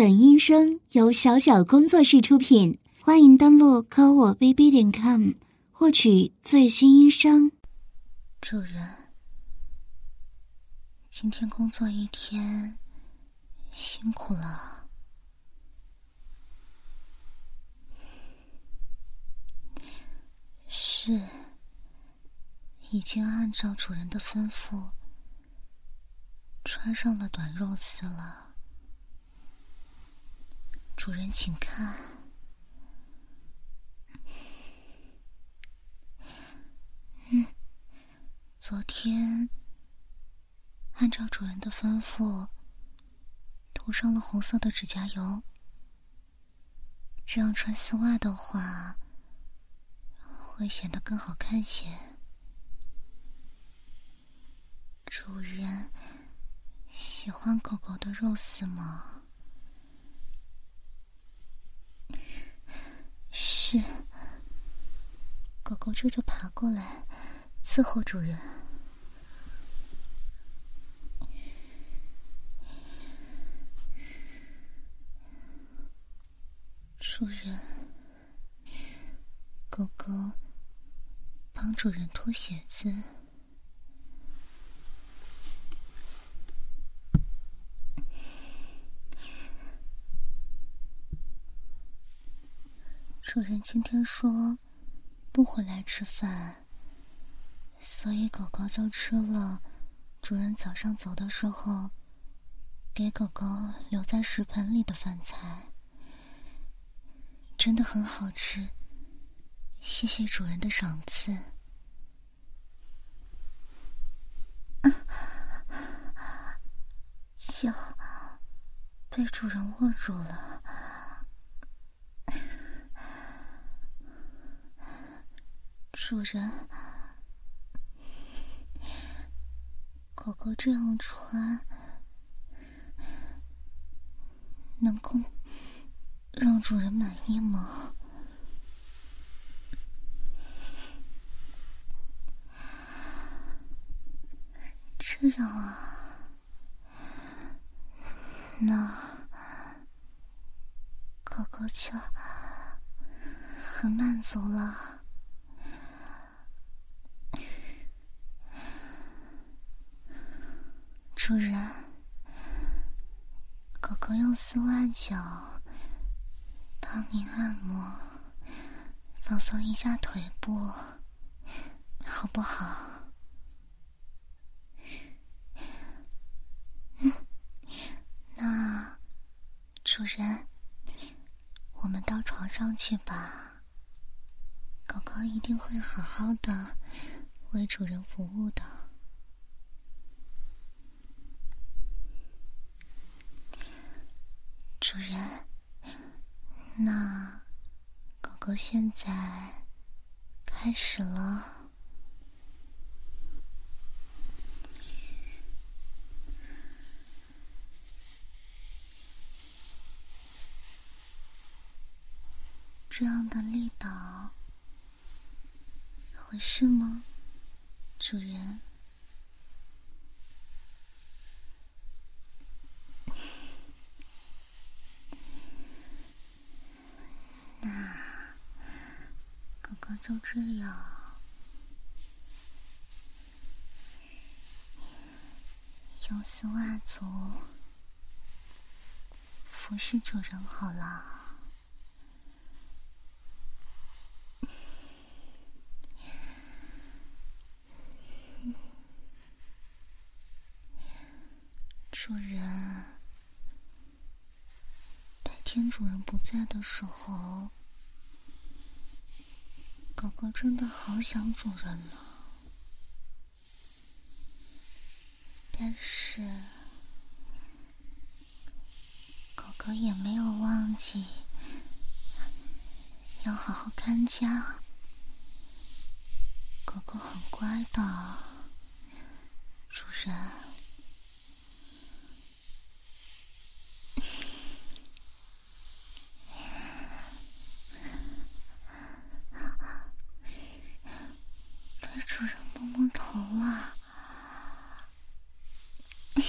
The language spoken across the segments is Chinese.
本音声由小小工作室出品，欢迎登录科我 bb 点 com 获取最新音声。主人，今天工作一天，辛苦了。是，已经按照主人的吩咐穿上了短肉丝了。主人，请看。嗯，昨天按照主人的吩咐涂上了红色的指甲油，这样穿丝袜的话会显得更好看些。主人喜欢狗狗的肉丝吗？是，狗狗这就爬过来伺候主人。主人，狗狗帮主人脱鞋子。主人今天说不回来吃饭，所以狗狗就吃了主人早上走的时候给狗狗留在食盆里的饭菜，真的很好吃。谢谢主人的赏赐。啊脚被主人握住了。主人，狗狗这样穿，能够让主人满意吗？这样啊，那狗狗就很满足了。主人，狗狗用丝袜脚帮您按摩，放松一下腿部，好不好？嗯，那主人，我们到床上去吧。狗狗一定会好好的为主人服务的。主人，那狗狗现在开始了。这样的力道合适吗，主人？就这样，用丝袜足服侍主人好了。主人，白天主人不在的时候。狗狗真的好想主人了，但是狗狗也没有忘记要好好看家。狗狗很乖的，主人。摸摸头啊，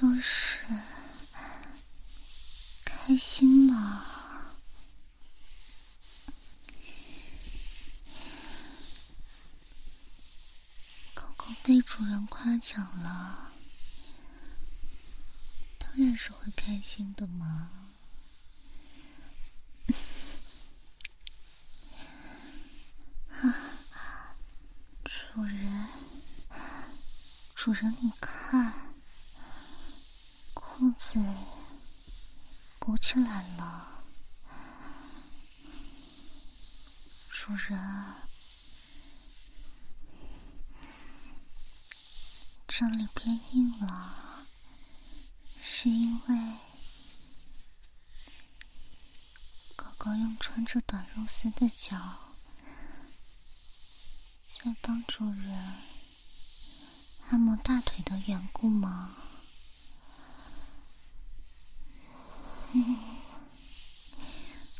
就是开心吗？狗狗被主人夸奖了，当然是会开心的嘛。啊，主人，主人，你看，裤子鼓起来了。主人，这里变硬了，是因为狗狗用穿着短肉丝的脚。在帮主人按摩大腿的缘故吗？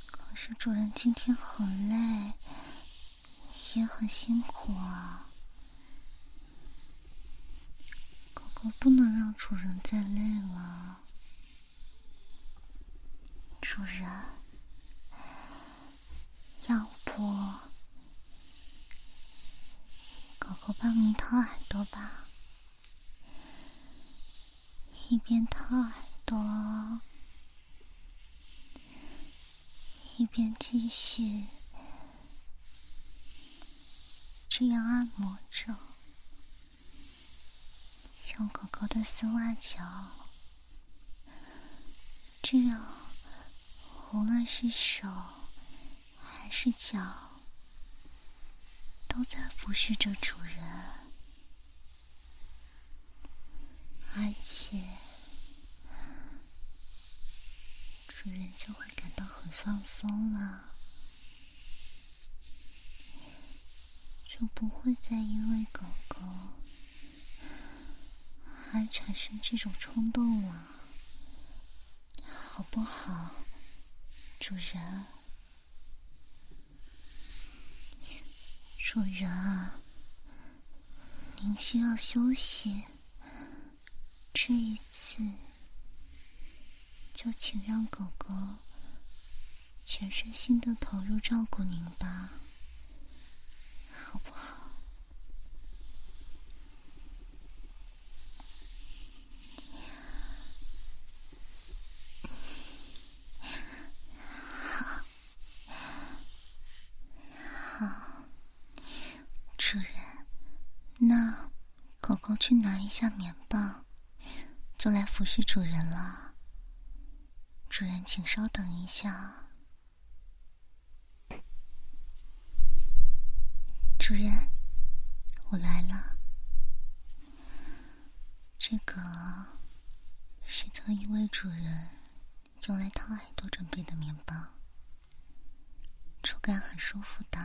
可是主人今天很累，也很辛苦啊。狗狗不能让主人再累了。主人，要不？狗狗帮你掏耳朵吧，一边掏耳朵，一边继续这样按摩着，用狗狗的丝袜脚，这样无论是手还是脚。都在服侍着主人，而且主人就会感到很放松了，就不会再因为狗狗而产生这种冲动了，好不好，主人？主人，您需要休息。这一次，就请让狗狗全身心的投入照顾您吧，好不好？主人，那狗狗去拿一下棉棒，就来服侍主人了。主人，请稍等一下。主人，我来了。这个是特意为主人用来掏耳朵准备的棉棒，触感很舒服的。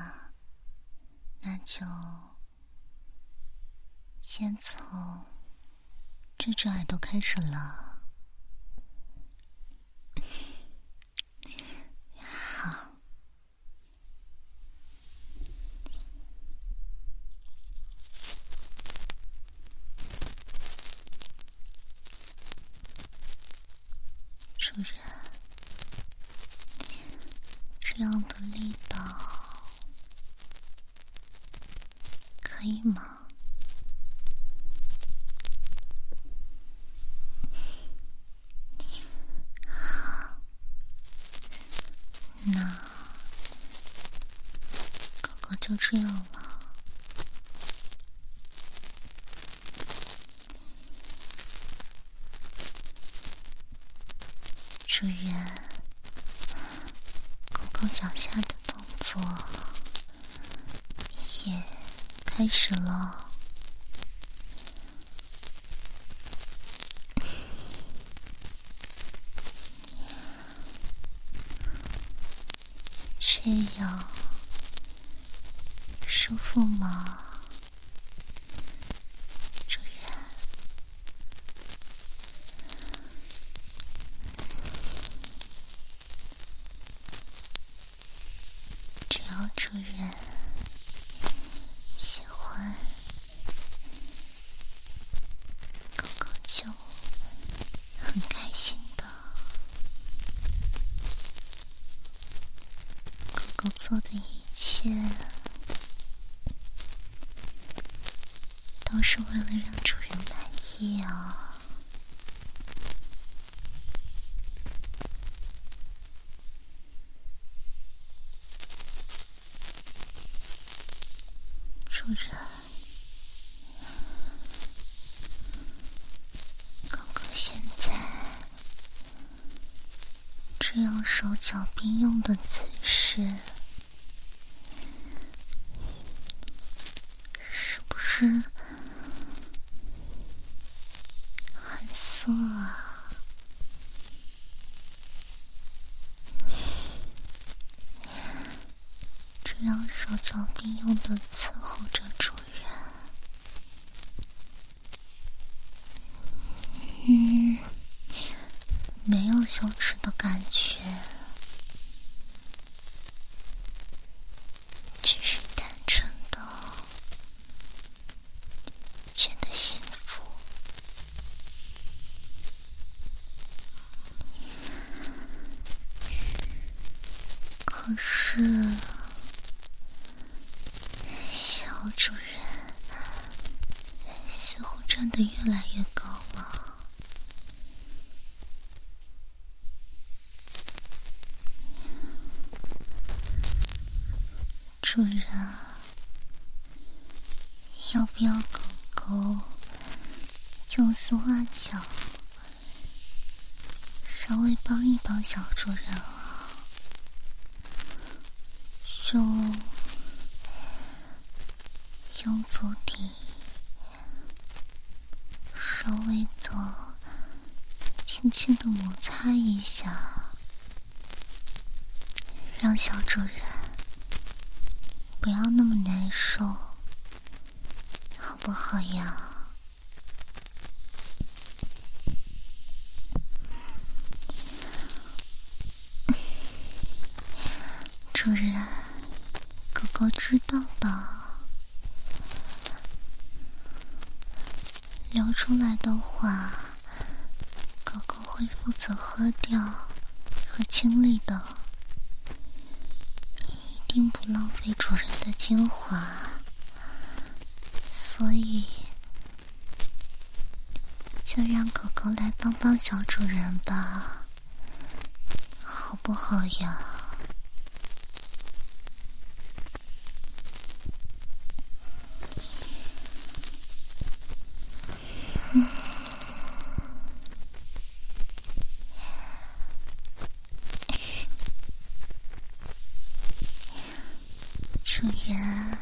那就先从这只耳朵开始了。好，主人，这样的力道。可以吗？好，那狗狗就这样了。主人，狗狗脚下的动作也。开始了，这样舒服吗，主人？只要主人。狗做的一切，都是为了让主人满意啊！主人，现在这样手脚并用的姿势，是不是很色啊？这样手脚并用的伺候着主人，嗯，没有羞耻的感觉，只是单纯的觉得幸福。可是。小主人似乎站得越来越高了。主人，要不要狗狗用丝袜脚稍微帮一帮小主人啊？就。用足底稍微的轻轻的摩擦一下，让小主人不要那么难受，好不好呀？主人，狗狗知道的。流出来的话，狗狗会负责喝掉和清理的，并不浪费主人的精华。所以，就让狗狗来帮帮小主人吧，好不好呀？主人，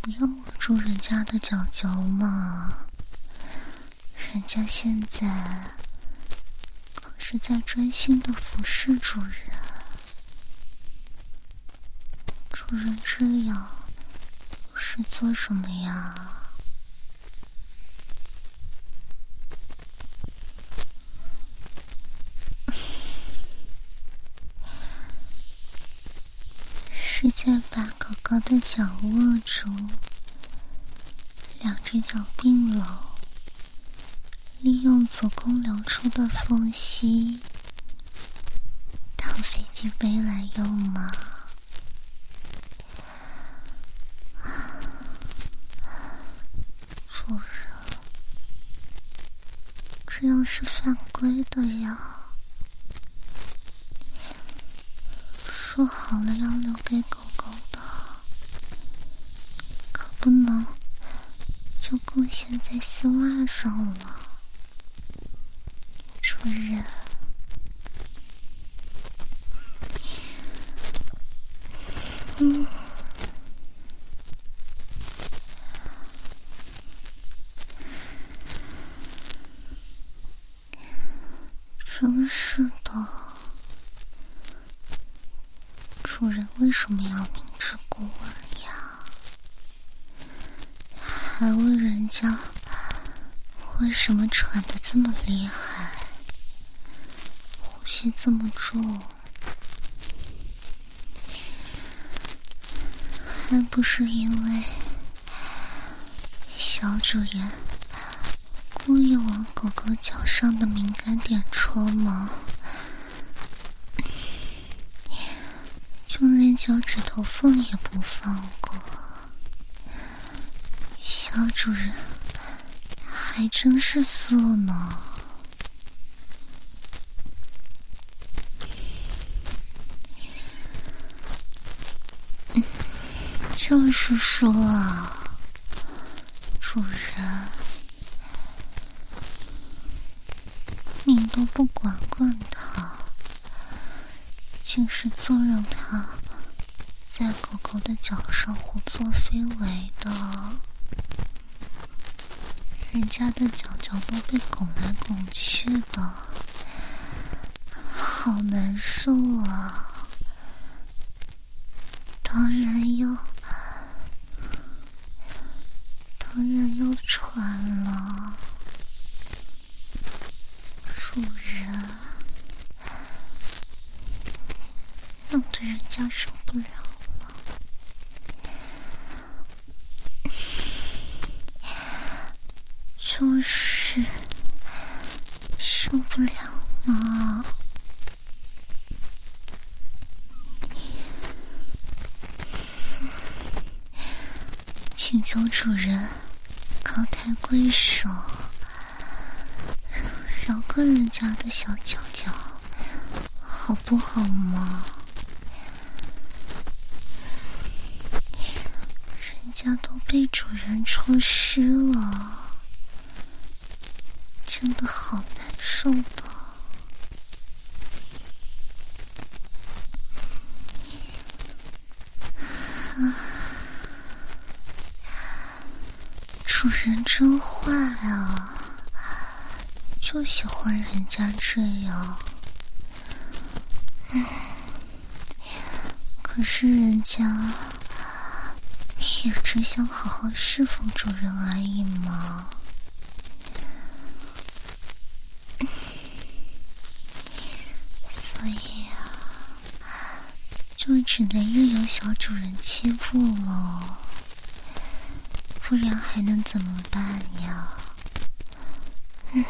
不用握住人家的脚脚嘛，人家现在可是在专心的服侍主人，主人这样是做什么呀？是在把狗狗的脚握住，两只脚并拢，利用子宫流出的缝隙当飞机杯来用吗？主人，这样是犯规的呀。说好了要留给狗狗的，可不能就贡献在丝袜上了，主人。嗯，真是的。主人为什么要明知故问？还问人家为什么喘的这么厉害，呼吸这么重，还不是因为小主人故意往狗狗脚上的敏感点戳吗？就连脚趾头缝也不放过。小主人还真是色呢。就是说啊，主人，你都不管管他，竟是纵容他在狗狗的脚上胡作非为的，人家的脚脚都被拱来拱去的，好难受啊！当然要。当然要穿了，主人，弄得人家受不了，就是受不了了。请求主人。高抬贵手，饶个人家的小脚脚，好不好嘛？人家都被主人戳湿了，真的好难受的。主人真坏啊，就喜欢人家这样。可是人家也只想好好侍奉主人而已嘛。所以啊，就只能任由小主人欺负了。不然还能怎么办呀？嗯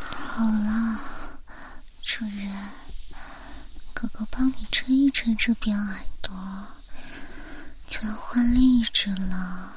好了，主人，哥哥帮你吹一吹这边耳朵。就要换另一只了。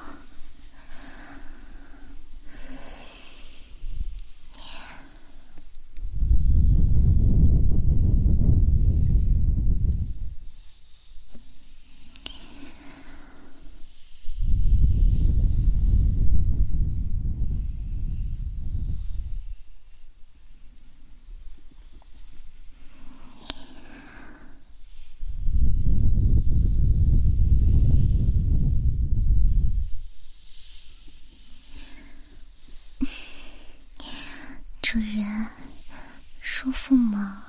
主人，舒服吗？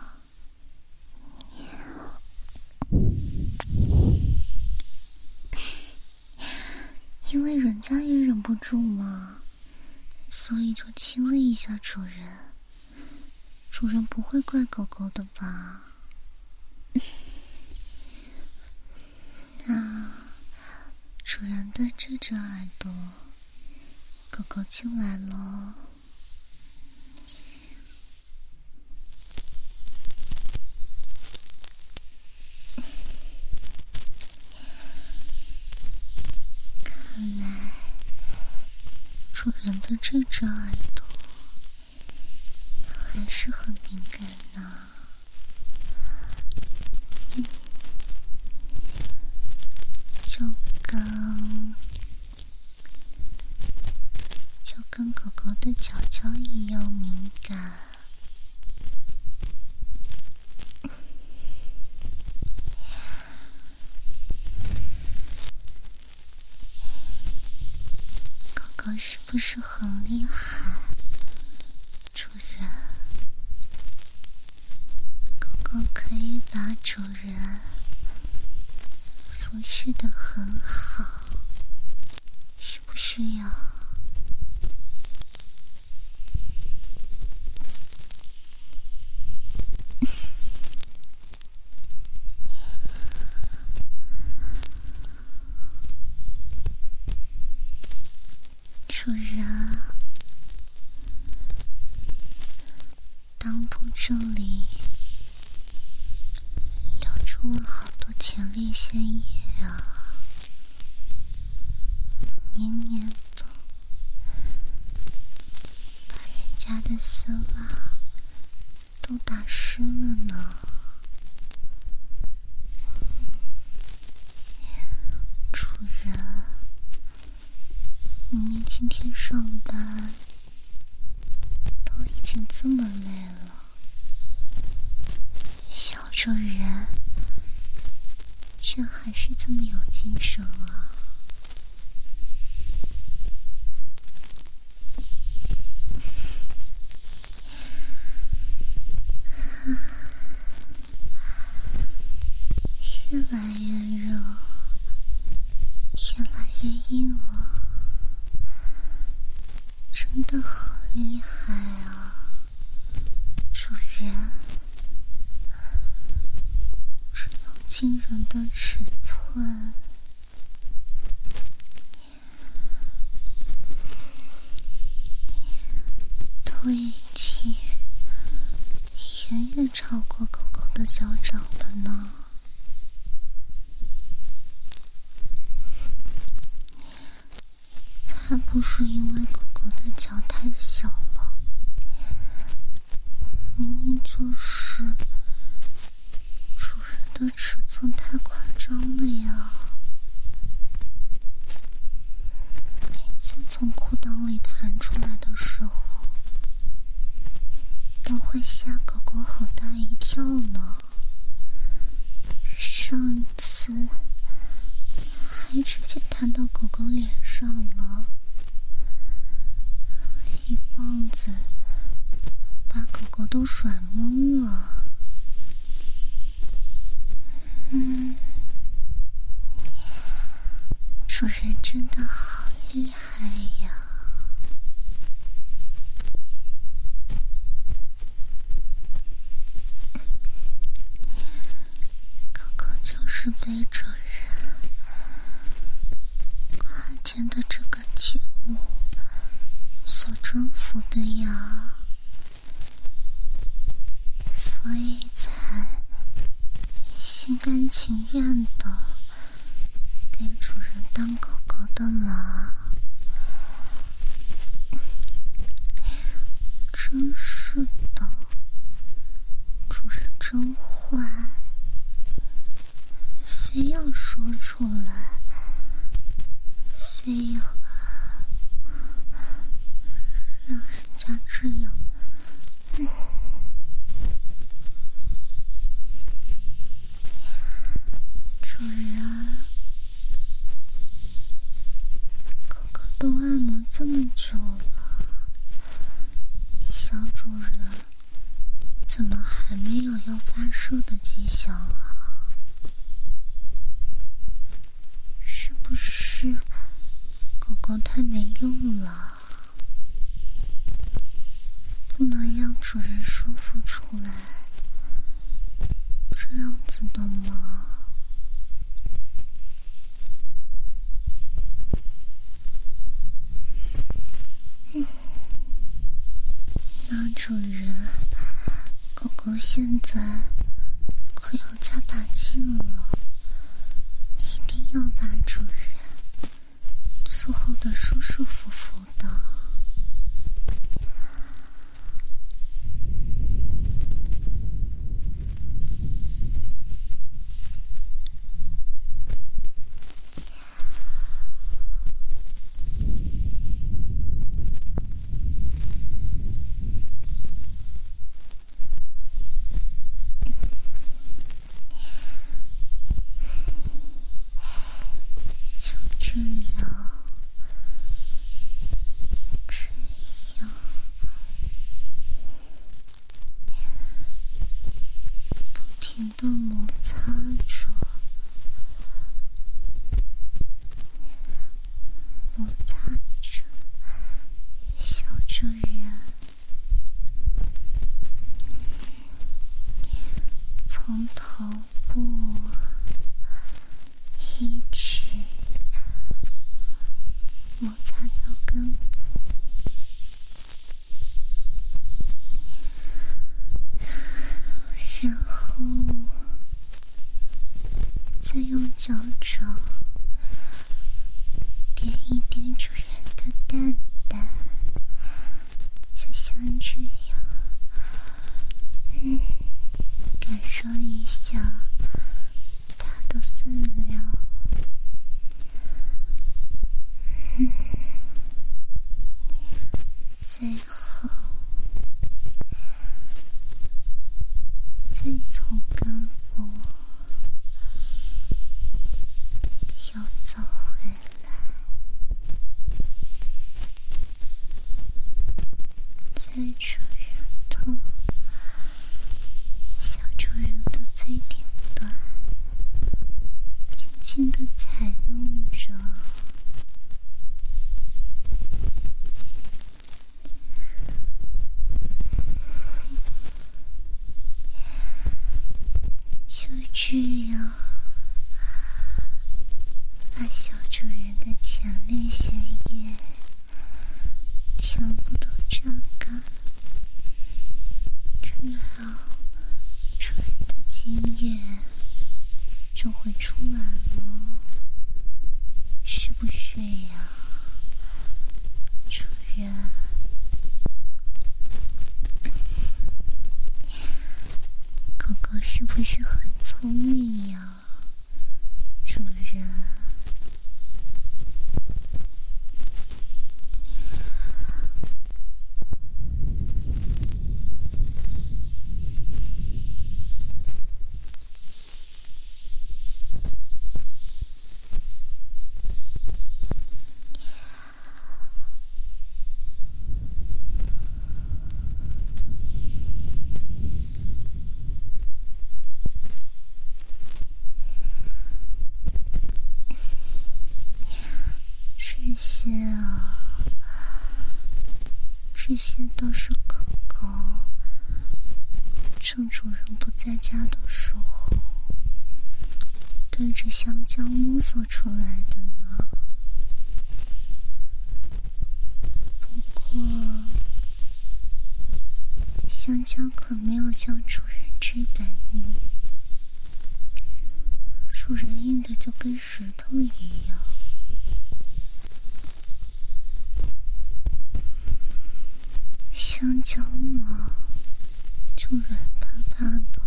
因为人家住嘛，所以就亲了一下主人。主人不会怪狗狗的吧？那 主人的这只耳朵，狗狗进来了。主人的这只耳朵还是很敏感呢，就跟就跟狗狗的脚脚一样敏感。是不是很厉害，主人？狗狗可以把主人服侍的很好，是不是呀？裆部这里哇好多前列腺液啊，黏黏的，把人家的丝袜都打湿了呢。主人，明明今天上班。已经这么累了，小主人却还是这么有精神啊！越来越热，越来越硬了，真的好厉害啊！惊人的尺寸，都已经远远超过狗狗的脚掌了呢。才不是因为狗狗的脚太小了，明明就是主人。的尺寸太夸张了呀！每次从裤裆里弹出来的时候，都会吓狗狗好大一跳呢。上一次还直接弹到狗狗脸上了，一棒子把狗狗都甩懵了。嗯，主人真的好厉害呀！这些都是狗狗趁主人不在家的时候，对着香蕉摸索出来的呢。不过，香蕉可没有像主人这般硬，主人硬的就跟石头一样。香蕉嘛，就软趴趴的，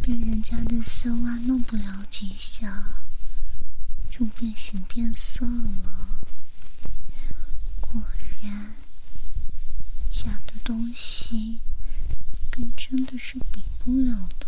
被人家的丝袜弄不了几下，就变形变色了。果然，假的东西跟真的是比不了的。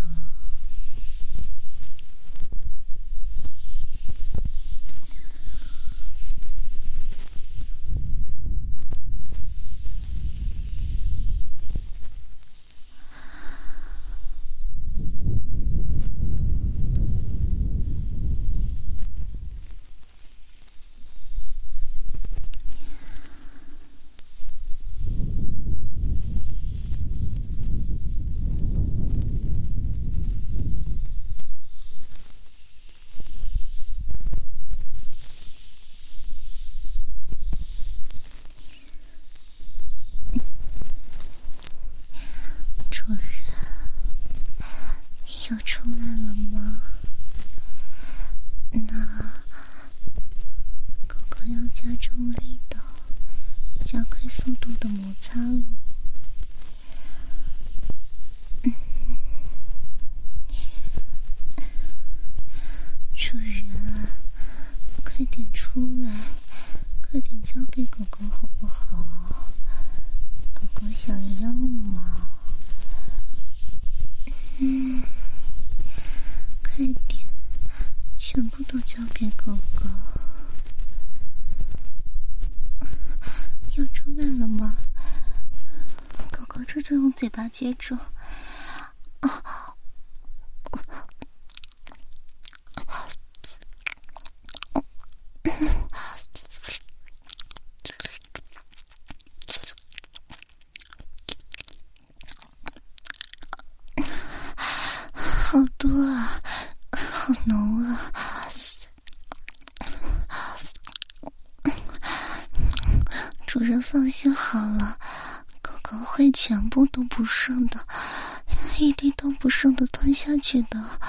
巴接住，好多啊，好浓啊！主人放心好了。会全部都不剩的，一滴都不剩的吞下去的。